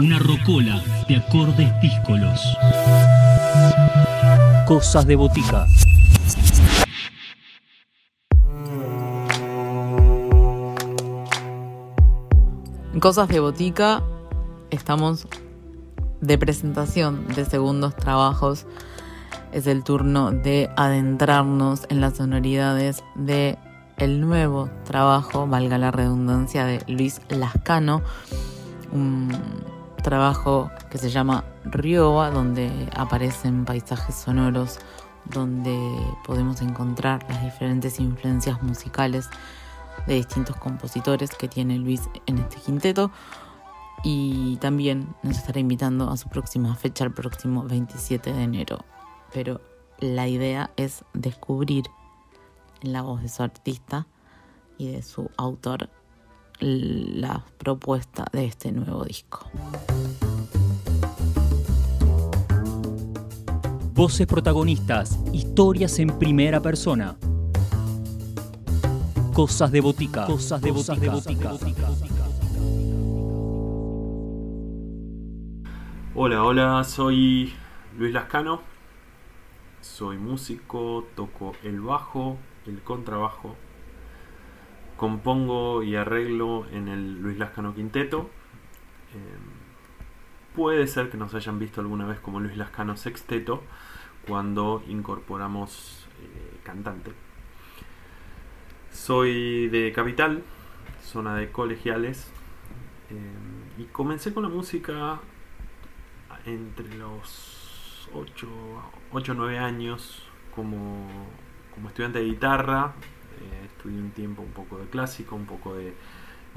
Una rocola de acordes díscolos. Cosas de botica. En Cosas de Botica estamos de presentación de segundos trabajos. Es el turno de adentrarnos en las sonoridades de el nuevo trabajo, valga la redundancia, de Luis Lascano, un trabajo que se llama Rioba, donde aparecen paisajes sonoros, donde podemos encontrar las diferentes influencias musicales de distintos compositores que tiene Luis en este quinteto. Y también nos estará invitando a su próxima fecha, el próximo 27 de enero. Pero la idea es descubrir la voz de su artista y de su autor la propuesta de este nuevo disco. Voces protagonistas, historias en primera persona. Cosas de botica. Cosas de botica. Hola, hola, soy Luis Lascano. Soy músico, toco el bajo, el contrabajo. Compongo y arreglo en el Luis Lascano Quinteto. Eh, puede ser que nos hayan visto alguna vez como Luis Lascano Sexteto cuando incorporamos eh, cantante. Soy de Capital, zona de colegiales, eh, y comencé con la música entre los 8 o 9 años como, como, estudiante de guitarra. Eh, estudié un tiempo un poco de clásico, un poco de,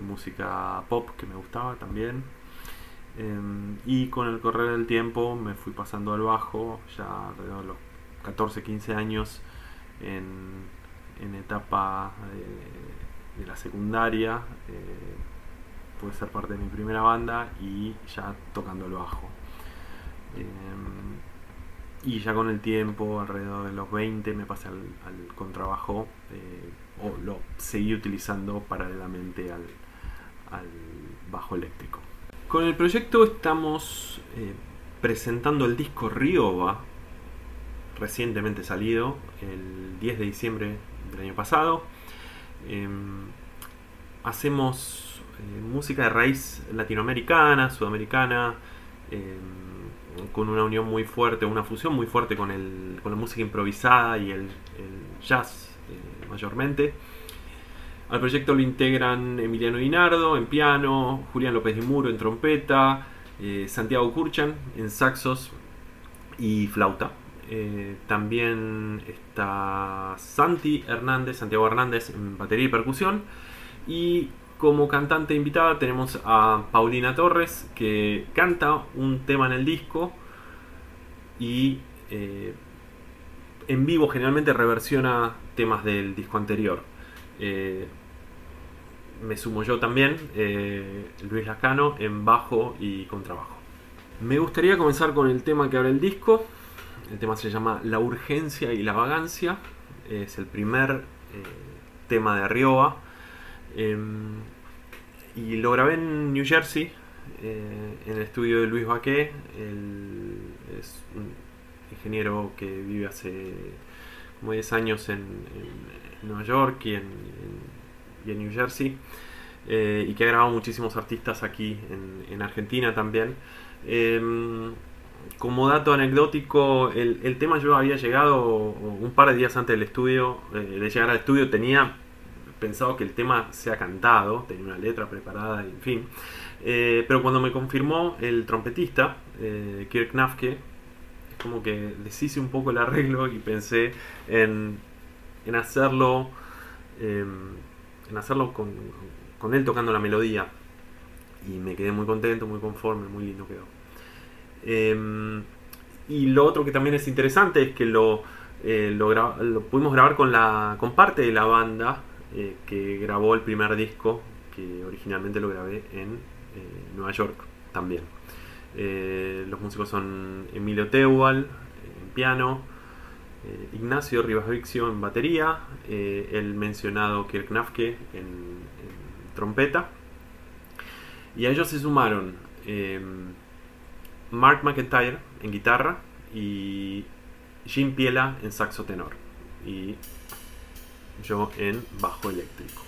música pop que me gustaba también. Eh, y con el correr del tiempo me fui pasando al bajo, ya alrededor de los 14, 15 años, en, etapa de, de, la secundaria. Eh, pude ser parte de mi primera banda y ya tocando el bajo. Eh, y ya con el tiempo, alrededor de los 20, me pasé al, contrabajo eh, o lo seguí utilizando paralelamente al, bajo eléctrico. Con el proyecto estamos eh, presentando el disco Rioba, recientemente salido, el 10 de diciembre del año pasado. Eh, hacemos música de raíz latinoamericana, sudamericana con una unión muy fuerte, una fusión muy fuerte con, el, con la música improvisada y el, jazz eh, mayormente. Al proyecto lo integran Emiliano Dinardo en piano, Julián López de Muro en trompeta, eh, Santiago Curchan en saxos y flauta. Eh, también está Santi Hernández, Santiago Hernández en batería y percusión. Y como cantante invitada tenemos a Paulina Torres, que canta un tema en el disco y eh, en vivo generalmente reversiona temas del disco anterior. Eh, me sumo yo también, eh, Luis Lascano, en bajo y contrabajo. Me gustaría comenzar con el tema que abre el disco. El tema se llama La urgencia y la vagancia. Es el primer tema de Rioba. Em, y lo grabé en New Jersey, eh, en el estudio de Luis Baquet. Él es un ingeniero que vive hace como 10 años en, Nueva York y en, New Jersey. Eh, y que ha grabado muchísimos artistas aquí en, Argentina también. Eh, como dato anecdótico, el, el, tema yo había llegado un par de días antes del estudio, de llegar al estudio, tenía pensado que el tema sea cantado, tenía una letra preparada, en fin. Eh, pero cuando me confirmó el trompetista, eh, Kirk Nafke, como que deshice un poco el arreglo y pensé en, en hacerlo, eh, en hacerlo con, con, él tocando la melodía. Y me quedé muy contento, muy conforme, muy lindo quedó. Em, y lo otro que también es interesante es que lo, lo, lo pudimos grabar con, la, con parte de la banda eh, que grabó el primer disco, que originalmente lo grabé en eh, Nueva York también. Eh, los músicos son Emilio Teubal en piano, Ignacio Rivas Vixio en batería, el mencionado Kirk Nafke en, en, trompeta. Y a ellos se sumaron Mark McIntyre en guitarra y Jim Piela en saxo tenor. Y yo en bajo eléctrico.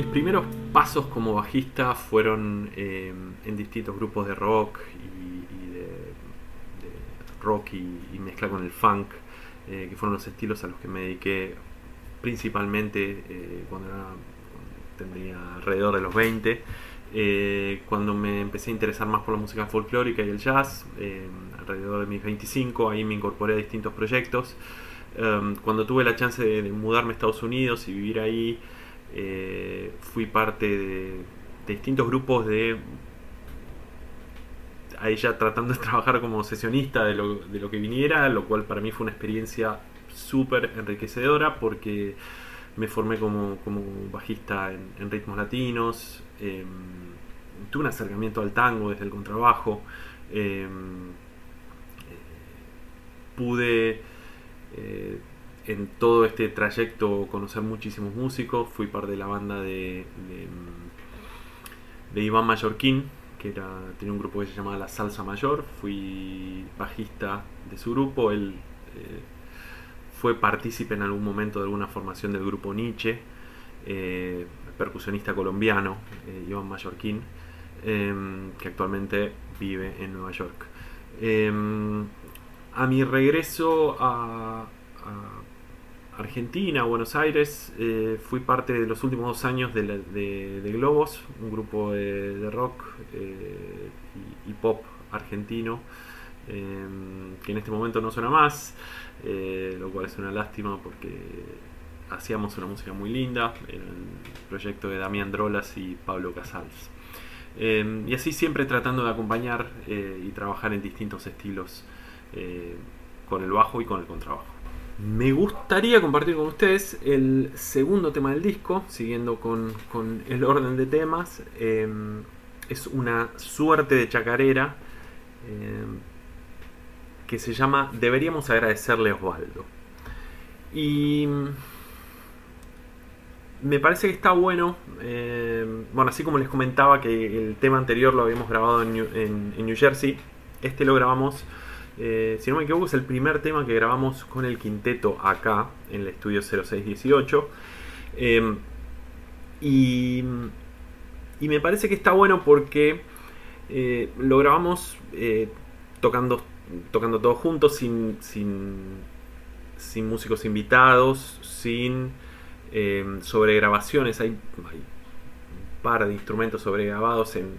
Mis primeros pasos como bajista fueron eh, en distintos grupos de rock y, de, rock y, mezcla con el funk, eh, que fueron los estilos a los que me dediqué principalmente eh, cuando tendría alrededor de los 20. cuando me empecé a interesar más por la música folclórica y el jazz, alrededor de mis 25, ahí me incorporé a distintos proyectos. cuando tuve la chance de mudarme a Estados Unidos y vivir ahí, eh, fui parte de, distintos grupos de ahí ya tratando de trabajar como sesionista de lo, de lo que viniera, lo cual para mí fue una experiencia súper enriquecedora porque me formé como, bajista en, ritmos latinos, em, tuve un acercamiento al tango desde el contrabajo, em, pude eh, en todo este trayecto conocer muchísimos músicos. Fui parte de la banda de, de, Iván Mallorquín, que era, tenía un grupo que se llamaba La Salsa Mayor. Fui bajista de su grupo. Él eh, fue partícipe en algún momento de alguna formación del grupo Nietzsche, eh, percusionista colombiano, eh, Iván Mallorquín, em, que actualmente vive en Nueva York. Em, a mi regreso a Argentina, Buenos Aires, eh, fui parte de los últimos dos años de, Globos, un grupo de, rock eh, y, pop argentino, em, que en este momento no suena más, eh, lo cual es una lástima porque hacíamos una música muy linda, el proyecto de Damián Drolas y Pablo Casals. Em, y así siempre tratando de acompañar y trabajar en distintos estilos con el bajo y con el contrabajo. Me gustaría compartir con ustedes el segundo tema del disco, siguiendo con, el orden de temas. Em, es una suerte de chacarera em, que se llama Deberíamos agradecerle a Osvaldo. Y me parece que está bueno. Em, bueno, así como les comentaba que el tema anterior lo habíamos grabado en New Jersey, este lo grabamos eh, si no me equivoco, es el primer tema que grabamos con el quinteto acá, en el estudio 0618. Em, y, me parece que está bueno porque eh, lo grabamos eh, tocando, tocando todos juntos, sin, sin, músicos invitados, sin em, sobregrabaciones. Hay, hay un par de instrumentos sobregrabados en,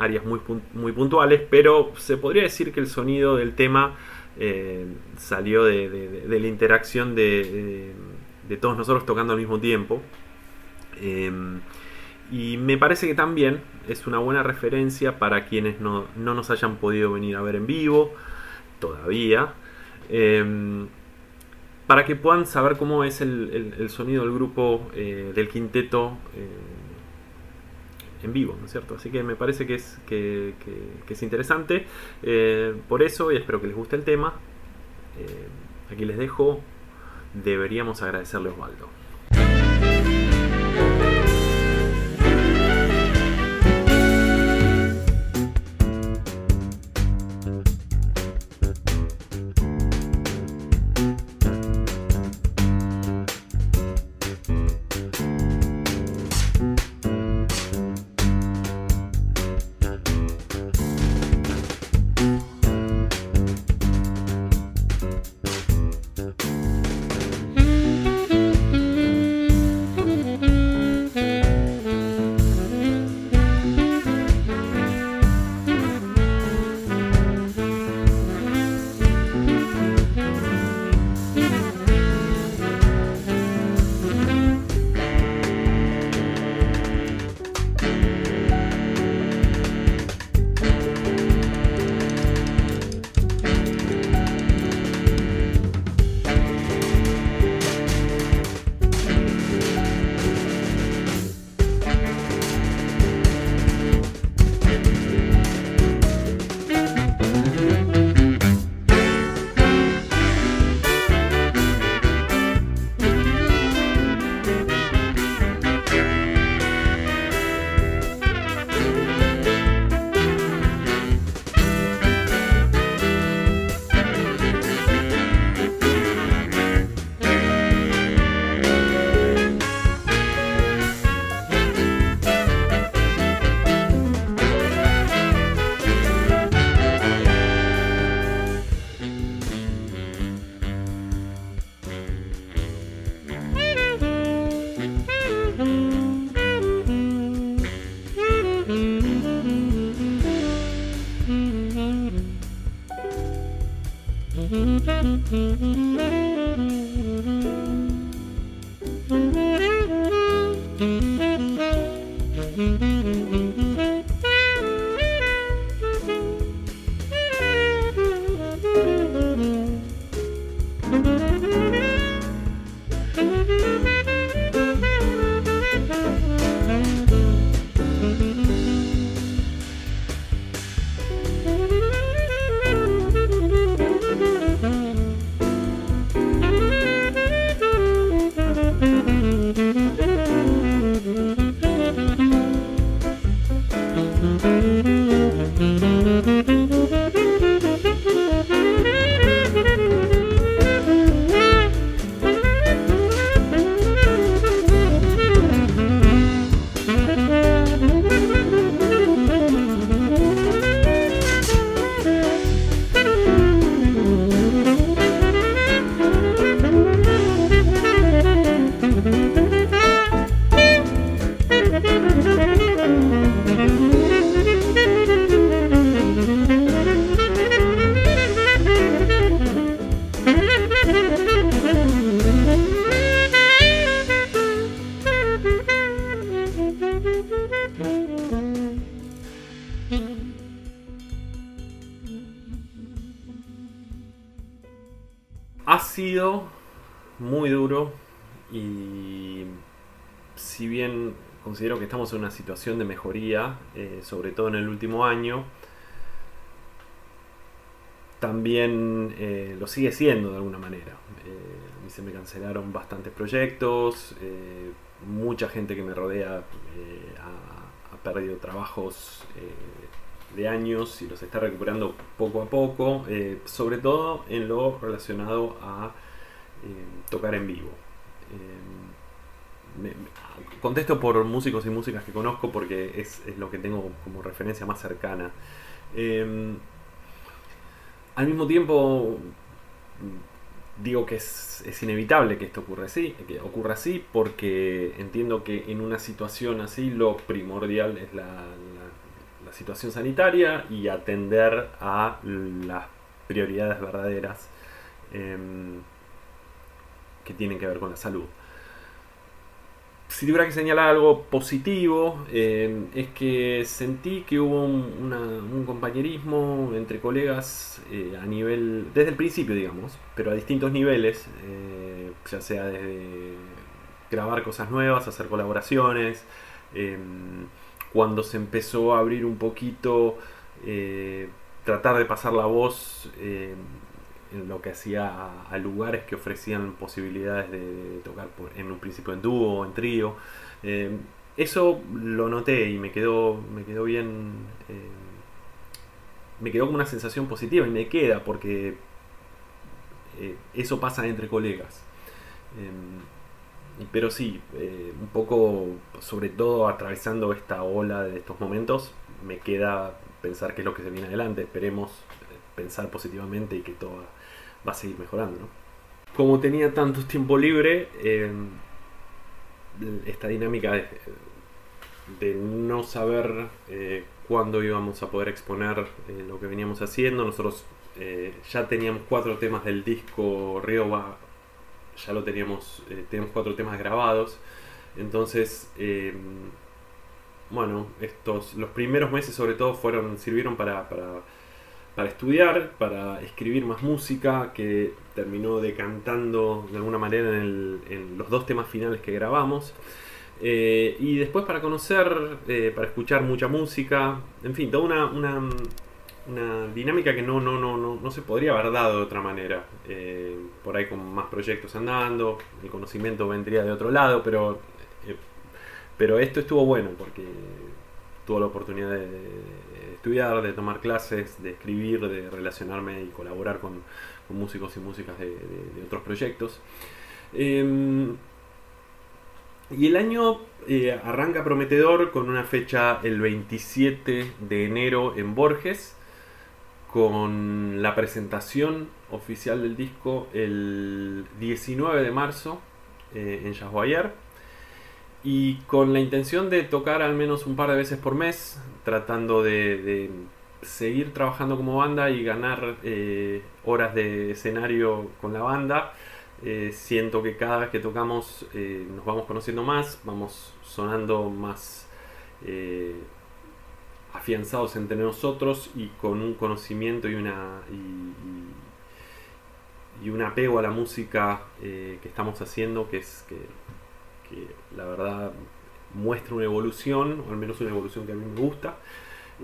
áreas muy, muy puntuales, pero se podría decir que el sonido del tema eh, salió de, la interacción de, todos nosotros tocando al mismo tiempo. Em, y me parece que también es una buena referencia para quienes no, nos hayan podido venir a ver en vivo todavía. Em, para que puedan saber cómo es el, sonido del grupo eh, del quinteto eh, en vivo, ¿no es cierto? Así que me parece que es, que, es interesante eh, por eso y espero que les guste el tema. Eh, aquí les dejo. Deberíamos agradecerle a Osvaldo. Una situación de mejoría, eh, sobre todo en el último año, también eh, lo sigue siendo de alguna manera. Eh, a mí se me cancelaron bastantes proyectos, eh, mucha gente que me rodea eh, ha, perdido trabajos eh, de años y los está recuperando poco a poco, eh, sobre todo en lo relacionado a eh, tocar en vivo. Eh, contesto por músicos y músicas que conozco porque es, lo que tengo como referencia más cercana. Eh, al mismo tiempo, mm, digo que es, inevitable que esto ocurra así, que ocurra así, porque entiendo que en una situación así lo primordial es la situación sanitaria y atender a las prioridades verdaderas em, que tienen que ver con la salud. Si tuviera que señalar algo positivo, eh, es que sentí que hubo un, compañerismo entre colegas eh, a nivel, desde el principio, digamos, pero a distintos niveles, eh, ya sea desde grabar cosas nuevas, hacer colaboraciones, eh, cuando se empezó a abrir un poquito, tratar de pasar la voz en lo que hacía a, lugares que ofrecían posibilidades de, tocar por- en un principio en dúo o en trío. Eh, eso lo noté y me quedó, me quedó bien. eh, me quedó como una sensación positiva y me queda porque eh, eso pasa entre colegas. Pero sí, un poco, sobre todo atravesando esta ola de estos momentos, me queda pensar qué es lo que se viene adelante. Esperemos pensar positivamente y que todo va a seguir mejorando. ¿no? Como tenía tanto tiempo libre, eh, esta dinámica de, no saber eh, cuándo íbamos a poder exponer eh, lo que veníamos haciendo, nosotros eh, ya teníamos cuatro temas del disco Rioba, ya lo teníamos, eh, tenemos cuatro temas grabados, entonces, eh, bueno, estos, los primeros meses sobre todo fueron, sirvieron para para estudiar, para escribir más música, que terminó decantando de alguna manera en, los dos temas finales que grabamos. Eh, y después para conocer, eh, para escuchar mucha música, en fin, toda una, dinámica que no, no, no, no, no se podría haber dado de otra manera. Eh, por ahí con más proyectos andando, el conocimiento vendría de otro lado, pero, pero esto estuvo bueno porque tuve la oportunidad de, estudiar, de tomar clases, de escribir, de relacionarme y colaborar con, músicos y músicas de, otros proyectos. Em, y el año eh, arranca prometedor con una fecha el 27 de enero en Borges, con la presentación oficial del disco el 19 de marzo eh, en Jaguar y con la intención de tocar al menos un par de veces por mes, tratando de, seguir trabajando como banda y ganar eh, horas de escenario con la banda. Eh, siento que cada vez que tocamos eh, nos vamos conociendo más, vamos sonando más afianzados entre nosotros y con un conocimiento y una y, un apego a la música que estamos haciendo que es que, que la verdad muestra una evolución, o al menos una evolución que a mí me gusta.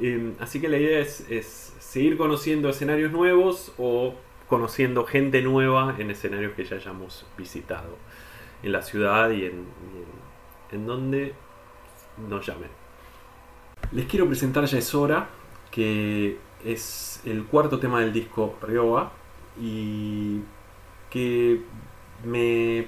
Em, así que la idea es, seguir conociendo escenarios nuevos o conociendo gente nueva en escenarios que ya hayamos visitado en la ciudad y en, en, donde nos llamen. Les quiero presentar Ya es hora, que es el cuarto tema del disco Rioba y que me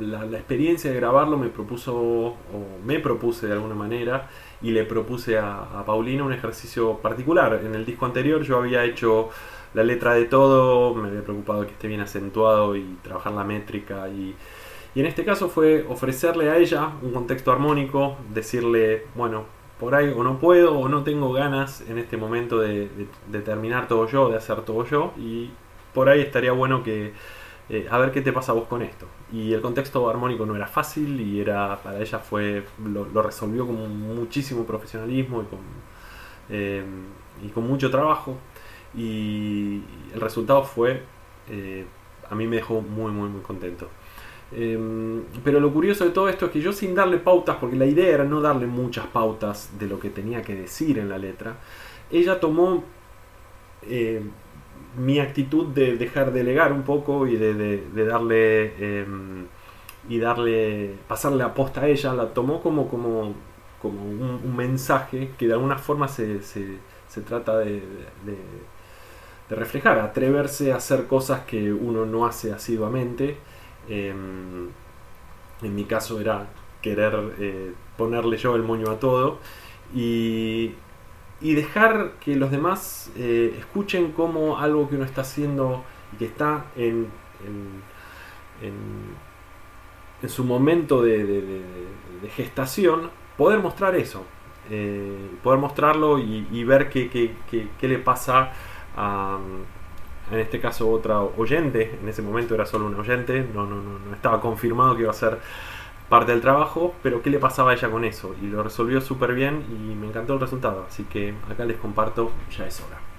la, experiencia de grabarlo me propuso, o me propuse de alguna manera, y le propuse a, Paulina un ejercicio particular. En el disco anterior yo había hecho la letra de todo, me había preocupado que esté bien acentuado y trabajar la métrica y, en este caso fue ofrecerle a ella un contexto armónico, decirle, bueno, por ahí o no puedo o no tengo ganas en este momento de terminar todo yo, de hacer todo yo, y por ahí estaría bueno que eh, a ver qué te pasa a vos con esto. Y el contexto armónico no era fácil y era para ella fue lo, resolvió con muchísimo profesionalismo y con, eh, y con mucho trabajo. Y el resultado fue, eh, a mí me dejó muy, muy, muy contento. pero lo curioso de todo esto es que yo sin darle pautas, porque la idea era no darle muchas pautas de lo que tenía que decir en la letra, ella tomó mi actitud de dejar delegar un poco y de, darle em, y darle pasarle la posta a ella la tomó como como como un, mensaje que de alguna forma se, trata de, reflejar atreverse a hacer cosas que uno no hace asiduamente. Em, en mi caso era querer eh, ponerle yo el moño a todo y y dejar que los demás eh, escuchen como algo que uno está haciendo y que está en, en, su momento de, gestación, poder mostrar eso, eh, poder mostrarlo y, ver qué, qué, le pasa a, en este caso, otra oyente, en ese momento era solo una oyente, no, no, no, no estaba confirmado que iba a ser parte del trabajo, pero qué le pasaba a ella con eso. Y lo resolvió súper bien y me encantó el resultado. Así que acá les comparto, ya es hora.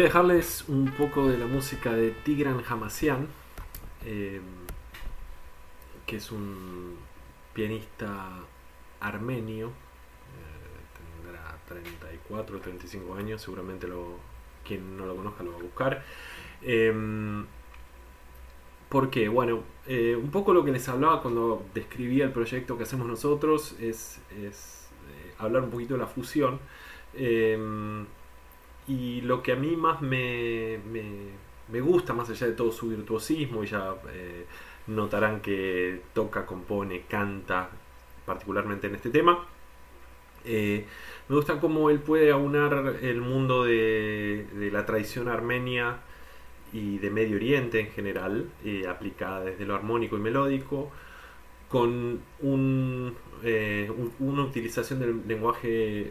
Voy a dejarles un poco de la música de Tigran Hamasyan, eh, que es un pianista armenio, eh, tendrá 34 o 35 años, seguramente lo, quien no lo conozca lo va a buscar. Eh, ¿Por qué? Bueno, eh, un poco lo que les hablaba cuando describía el proyecto que hacemos nosotros es, eh, hablar un poquito de la fusión. Y lo que a mí más me, me, gusta, más allá de todo su virtuosismo, y ya eh, notarán que toca, compone, canta, particularmente en este tema, eh, me gusta cómo él puede aunar el mundo de, la tradición armenia y de Medio Oriente en general, eh, aplicada desde lo armónico y melódico, con eh, un- una utilización del lenguaje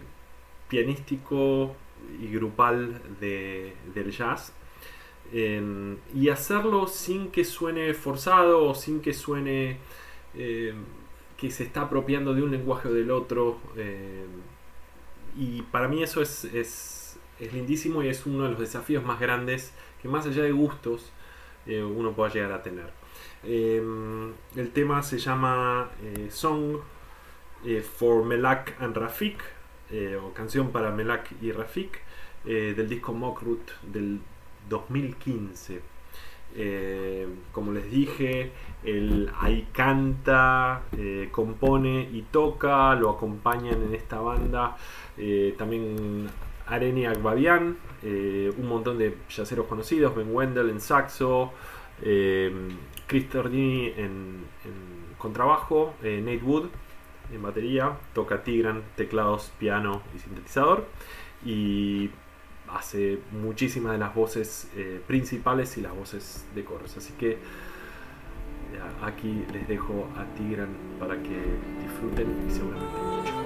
pianístico y grupal de- del jazz. Eh, y hacerlo sin que suene forzado o sin que suene eh, que se está apropiando de un lenguaje o del otro. eh, y para mí eso es, es, es lindísimo y es uno de los desafíos más grandes que más allá de gustos eh, uno pueda llegar a tener. El tema se llama eh, Song eh, for Melak and Rafik, eh, o canción para Melak y Rafik, eh, del disco Mokrut del 2015. Eh, como les dije, él ahí canta, compone y toca, lo acompañan en esta banda también Areni Agbabian, un montón de yaceros conocidos, Ben Wendell en saxo, Chris Tordini en, contrabajo, Nate Wood en batería, toca Tigran, teclados, piano y sintetizador y hace muchísimas de las voces eh, principales y las voces de coros. Así que aquí les dejo a Tigran para que disfruten y seguramente mucho.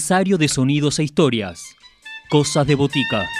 Dispensario de sonidos e historias. Cosas de botica.